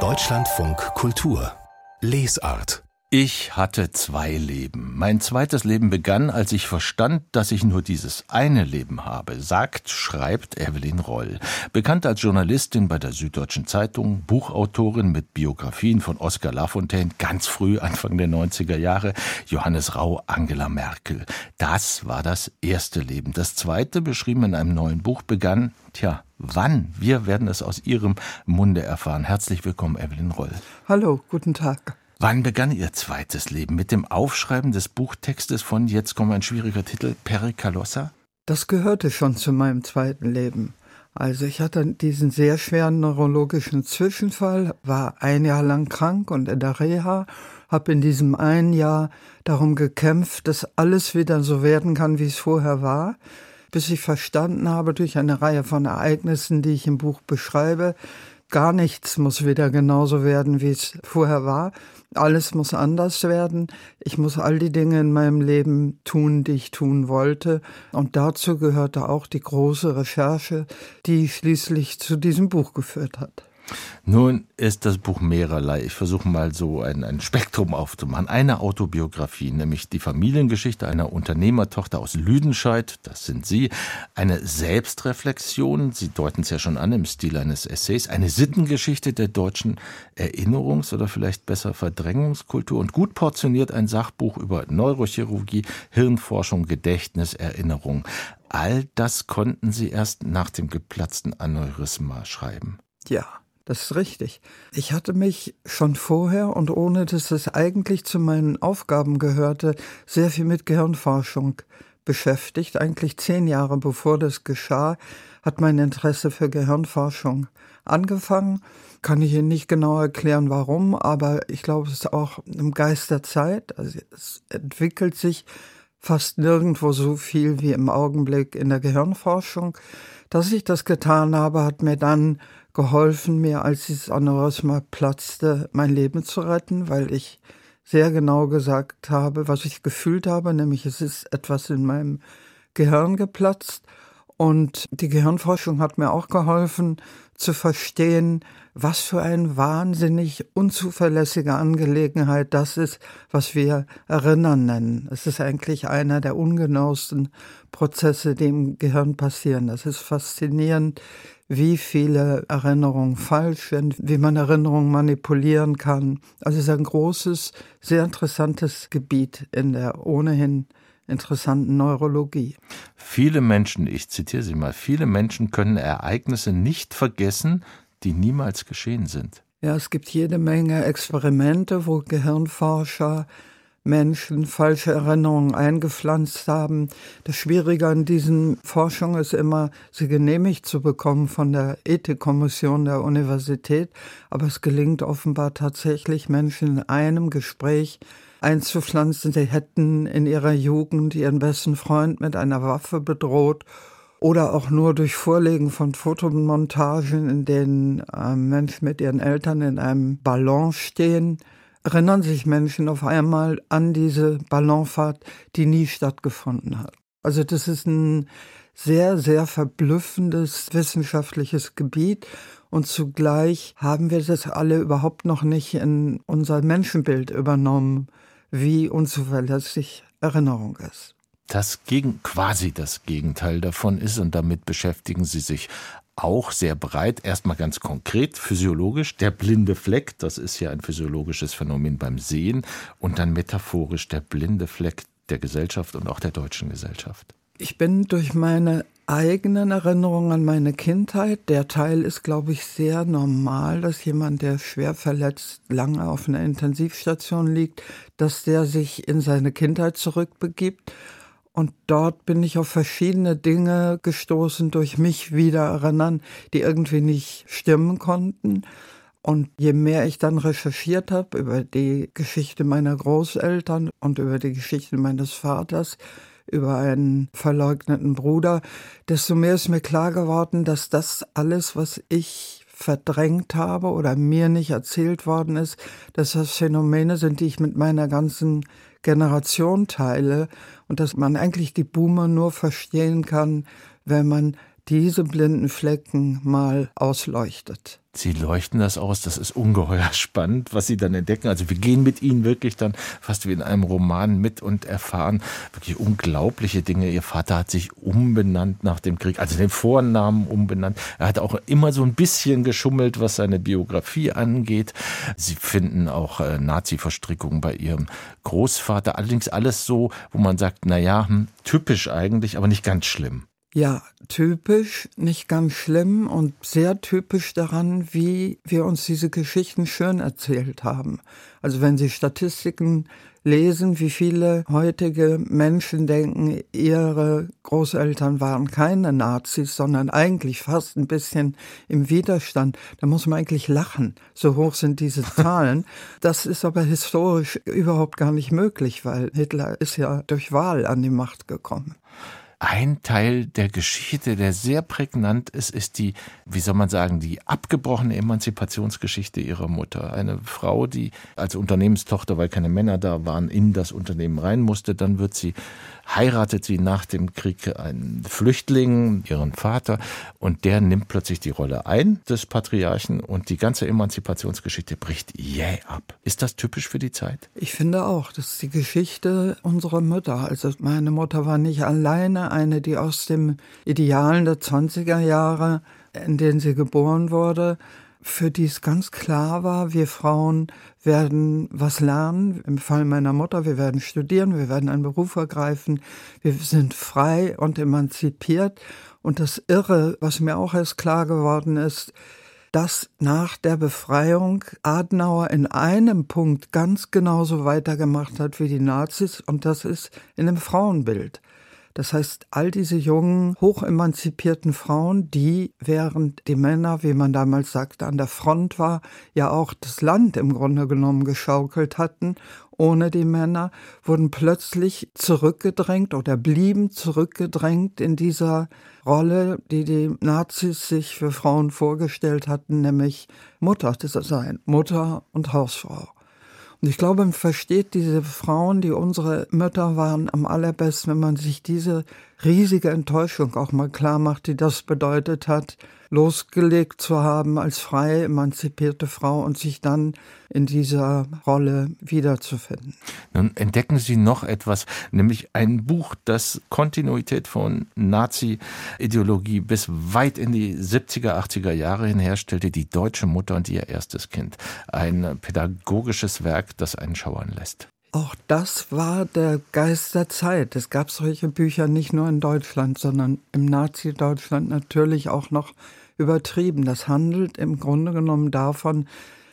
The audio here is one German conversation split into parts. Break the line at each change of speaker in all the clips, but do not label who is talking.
Deutschlandfunk Kultur Lesart
ich hatte zwei Leben. Mein zweites Leben begann, als ich verstand, dass ich nur dieses eine Leben habe, sagt, schreibt Evelyn Roll. Bekannt als Journalistin bei der Süddeutschen Zeitung, Buchautorin mit Biografien von Oskar Lafontaine, ganz früh, Anfang der 90er Jahre, Johannes Rau, Angela Merkel. Das war das erste Leben. Das zweite, beschrieben in einem neuen Buch, begann, tja, wann? Wir werden es aus Ihrem Munde erfahren. Herzlich willkommen, Evelyn Roll.
Hallo, guten Tag.
Wann begann Ihr zweites Leben? Mit dem Aufschreiben des Buchtextes von, jetzt kommt ein schwieriger Titel, Pericalossa?
Das gehörte schon zu meinem zweiten Leben. Also ich hatte diesen sehr schweren neurologischen Zwischenfall, war ein Jahr lang krank und in der Reha, habe in diesem einen Jahr darum gekämpft, dass alles wieder so werden kann, wie es vorher war, bis ich verstanden habe durch eine Reihe von Ereignissen, die ich im Buch beschreibe, gar nichts muss wieder genauso werden, wie es vorher war. Alles muss anders werden. Ich muss all die Dinge in meinem Leben tun, die ich tun wollte. Und dazu gehörte auch die große Recherche, die schließlich zu diesem Buch geführt hat.
Nun ist das Buch mehrerlei. Ich versuche mal so ein, ein Spektrum aufzumachen. Eine Autobiografie, nämlich die Familiengeschichte einer Unternehmertochter aus Lüdenscheid, das sind Sie. Eine Selbstreflexion, Sie deuten es ja schon an im Stil eines Essays. Eine Sittengeschichte der deutschen Erinnerungs- oder vielleicht besser Verdrängungskultur und gut portioniert ein Sachbuch über Neurochirurgie, Hirnforschung, Gedächtnis, Erinnerung. All das konnten Sie erst nach dem geplatzten Aneurysma schreiben.
Ja. Das ist richtig. Ich hatte mich schon vorher und ohne dass es eigentlich zu meinen Aufgaben gehörte, sehr viel mit Gehirnforschung beschäftigt. Eigentlich zehn Jahre bevor das geschah, hat mein Interesse für Gehirnforschung angefangen. Kann ich Ihnen nicht genau erklären, warum, aber ich glaube, es ist auch im Geist der Zeit. Also es entwickelt sich fast nirgendwo so viel wie im Augenblick in der Gehirnforschung. Dass ich das getan habe, hat mir dann geholfen, mir als dieses Aneurysma platzte, mein Leben zu retten, weil ich sehr genau gesagt habe, was ich gefühlt habe, nämlich es ist etwas in meinem Gehirn geplatzt. Und die Gehirnforschung hat mir auch geholfen zu verstehen, was für eine wahnsinnig unzuverlässige Angelegenheit das ist, was wir Erinnern nennen. Es ist eigentlich einer der ungenauesten Prozesse, die im Gehirn passieren. Das ist faszinierend, wie viele Erinnerungen falsch sind, wie man Erinnerungen manipulieren kann. Also es ist ein großes, sehr interessantes Gebiet in der ohnehin interessanten Neurologie.
Viele Menschen, ich zitiere Sie mal, viele Menschen können Ereignisse nicht vergessen, die niemals geschehen sind.
Ja, es gibt jede Menge Experimente, wo Gehirnforscher Menschen falsche Erinnerungen eingepflanzt haben. Das Schwierige an diesen Forschungen ist immer, sie genehmigt zu bekommen von der Ethikkommission der Universität. Aber es gelingt offenbar tatsächlich, Menschen in einem Gespräch einzupflanzen. Sie hätten in ihrer Jugend ihren besten Freund mit einer Waffe bedroht oder auch nur durch Vorlegen von Fotomontagen, in denen äh, Menschen mit ihren Eltern in einem Ballon stehen erinnern sich Menschen auf einmal an diese Ballonfahrt, die nie stattgefunden hat. Also das ist ein sehr, sehr verblüffendes wissenschaftliches Gebiet und zugleich haben wir das alle überhaupt noch nicht in unser Menschenbild übernommen, wie unzuverlässig Erinnerung ist.
Das gegen quasi das Gegenteil davon ist und damit beschäftigen sie sich auch sehr breit, erstmal ganz konkret physiologisch, der blinde Fleck, das ist ja ein physiologisches Phänomen beim Sehen, und dann metaphorisch der blinde Fleck der Gesellschaft und auch der deutschen Gesellschaft.
Ich bin durch meine eigenen Erinnerungen an meine Kindheit, der Teil ist, glaube ich, sehr normal, dass jemand, der schwer verletzt lange auf einer Intensivstation liegt, dass der sich in seine Kindheit zurückbegibt und dort bin ich auf verschiedene Dinge gestoßen, durch mich wieder erinnern, die irgendwie nicht stimmen konnten. Und je mehr ich dann recherchiert habe über die Geschichte meiner Großeltern und über die Geschichte meines Vaters, über einen verleugneten Bruder, desto mehr ist mir klar geworden, dass das alles, was ich verdrängt habe oder mir nicht erzählt worden ist, dass das Phänomene sind, die ich mit meiner ganzen Generation teile und dass man eigentlich die Boomer nur verstehen kann, wenn man diese blinden Flecken mal ausleuchtet.
Sie leuchten das aus, das ist ungeheuer spannend, was Sie dann entdecken. Also wir gehen mit Ihnen wirklich dann fast wie in einem Roman mit und erfahren wirklich unglaubliche Dinge. Ihr Vater hat sich umbenannt nach dem Krieg, also den Vornamen umbenannt. Er hat auch immer so ein bisschen geschummelt, was seine Biografie angeht. Sie finden auch äh, Nazi-Verstrickungen bei Ihrem Großvater. Allerdings alles so, wo man sagt, na ja, hm, typisch eigentlich, aber nicht ganz schlimm.
Ja, typisch, nicht ganz schlimm und sehr typisch daran, wie wir uns diese Geschichten schön erzählt haben. Also wenn Sie Statistiken lesen, wie viele heutige Menschen denken, ihre Großeltern waren keine Nazis, sondern eigentlich fast ein bisschen im Widerstand, da muss man eigentlich lachen. So hoch sind diese Zahlen. Das ist aber historisch überhaupt gar nicht möglich, weil Hitler ist ja durch Wahl an die Macht gekommen.
Ein Teil der Geschichte, der sehr prägnant ist, ist die, wie soll man sagen, die abgebrochene Emanzipationsgeschichte ihrer Mutter. Eine Frau, die als Unternehmenstochter, weil keine Männer da waren, in das Unternehmen rein musste. Dann wird sie, heiratet sie nach dem Krieg einen Flüchtling, ihren Vater, und der nimmt plötzlich die Rolle ein des Patriarchen und die ganze Emanzipationsgeschichte bricht jäh ab. Ist das typisch für die Zeit?
Ich finde auch, das ist die Geschichte unserer Mütter. Also meine Mutter war nicht alleine eine, die aus dem Idealen der 20er Jahre, in denen sie geboren wurde, für die es ganz klar war, wir Frauen werden was lernen. Im Fall meiner Mutter, wir werden studieren, wir werden einen Beruf ergreifen, wir sind frei und emanzipiert. Und das Irre, was mir auch erst klar geworden ist, dass nach der Befreiung Adenauer in einem Punkt ganz genauso weitergemacht hat wie die Nazis, und das ist in dem Frauenbild. Das heißt, all diese jungen, hochemanzipierten Frauen, die während die Männer, wie man damals sagte, an der Front war, ja auch das Land im Grunde genommen geschaukelt hatten, ohne die Männer, wurden plötzlich zurückgedrängt oder blieben zurückgedrängt in dieser Rolle, die die Nazis sich für Frauen vorgestellt hatten, nämlich Mutter zu sein, Mutter und Hausfrau. Und ich glaube, man versteht diese Frauen, die unsere Mütter waren, am allerbesten, wenn man sich diese riesige Enttäuschung auch mal klar macht, die das bedeutet hat, losgelegt zu haben als freie, emanzipierte Frau und sich dann in dieser Rolle wiederzufinden.
Nun entdecken Sie noch etwas, nämlich ein Buch, das Kontinuität von Nazi-Ideologie bis weit in die 70er, 80er Jahre hin herstellte, die deutsche Mutter und ihr erstes Kind. Ein pädagogisches Werk, das einen schauern lässt.
Auch das war der Geist der Zeit. Es gab solche Bücher nicht nur in Deutschland, sondern im Nazi-Deutschland natürlich auch noch übertrieben. Das handelt im Grunde genommen davon,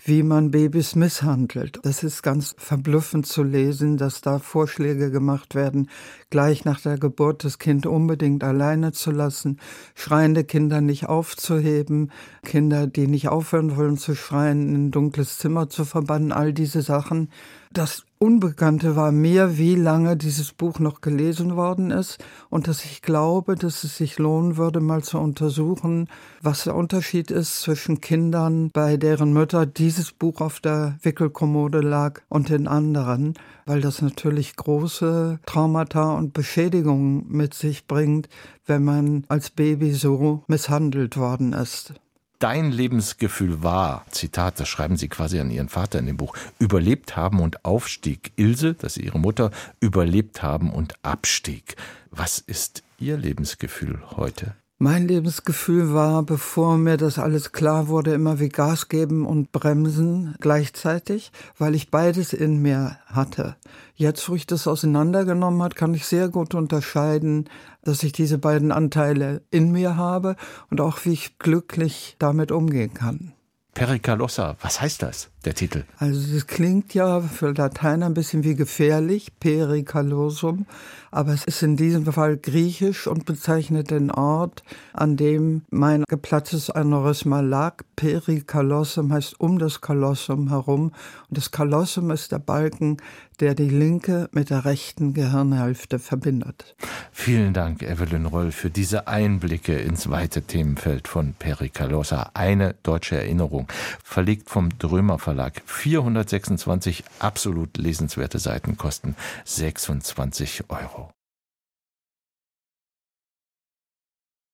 wie man Babys misshandelt. Das ist ganz verblüffend zu lesen, dass da Vorschläge gemacht werden, gleich nach der Geburt das Kind unbedingt alleine zu lassen, schreiende Kinder nicht aufzuheben, Kinder, die nicht aufhören wollen zu schreien, in ein dunkles Zimmer zu verbannen, all diese Sachen. Das Unbekannte war mir, wie lange dieses Buch noch gelesen worden ist und dass ich glaube, dass es sich lohnen würde, mal zu untersuchen, was der Unterschied ist zwischen Kindern, bei deren Mütter dieses Buch auf der Wickelkommode lag und den anderen, weil das natürlich große Traumata und Beschädigungen mit sich bringt, wenn man als Baby so misshandelt worden ist
dein Lebensgefühl war, Zitat, das schreiben Sie quasi an Ihren Vater in dem Buch, überlebt haben und Aufstieg. Ilse, das ist Ihre Mutter, überlebt haben und Abstieg. Was ist Ihr Lebensgefühl heute?
Mein Lebensgefühl war, bevor mir das alles klar wurde, immer wie Gas geben und bremsen gleichzeitig, weil ich beides in mir hatte. Jetzt, wo ich das auseinandergenommen hat, kann ich sehr gut unterscheiden, dass ich diese beiden Anteile in mir habe und auch wie ich glücklich damit umgehen kann.
Pericalosa, was heißt das, der Titel?
Also es klingt ja für Latein ein bisschen wie gefährlich, pericalosum, aber es ist in diesem Fall griechisch und bezeichnet den Ort, an dem mein geplatztes Aneurysma lag. Pericalossum heißt um das Kolossum herum und das Kolossum ist der Balken, der die linke mit der rechten Gehirnhälfte verbindet.
Vielen Dank, Evelyn Roll, für diese Einblicke ins weite Themenfeld von Pericalosa. Eine deutsche Erinnerung, verlegt vom Drömer Verlag. 426 absolut lesenswerte Seiten kosten 26 Euro.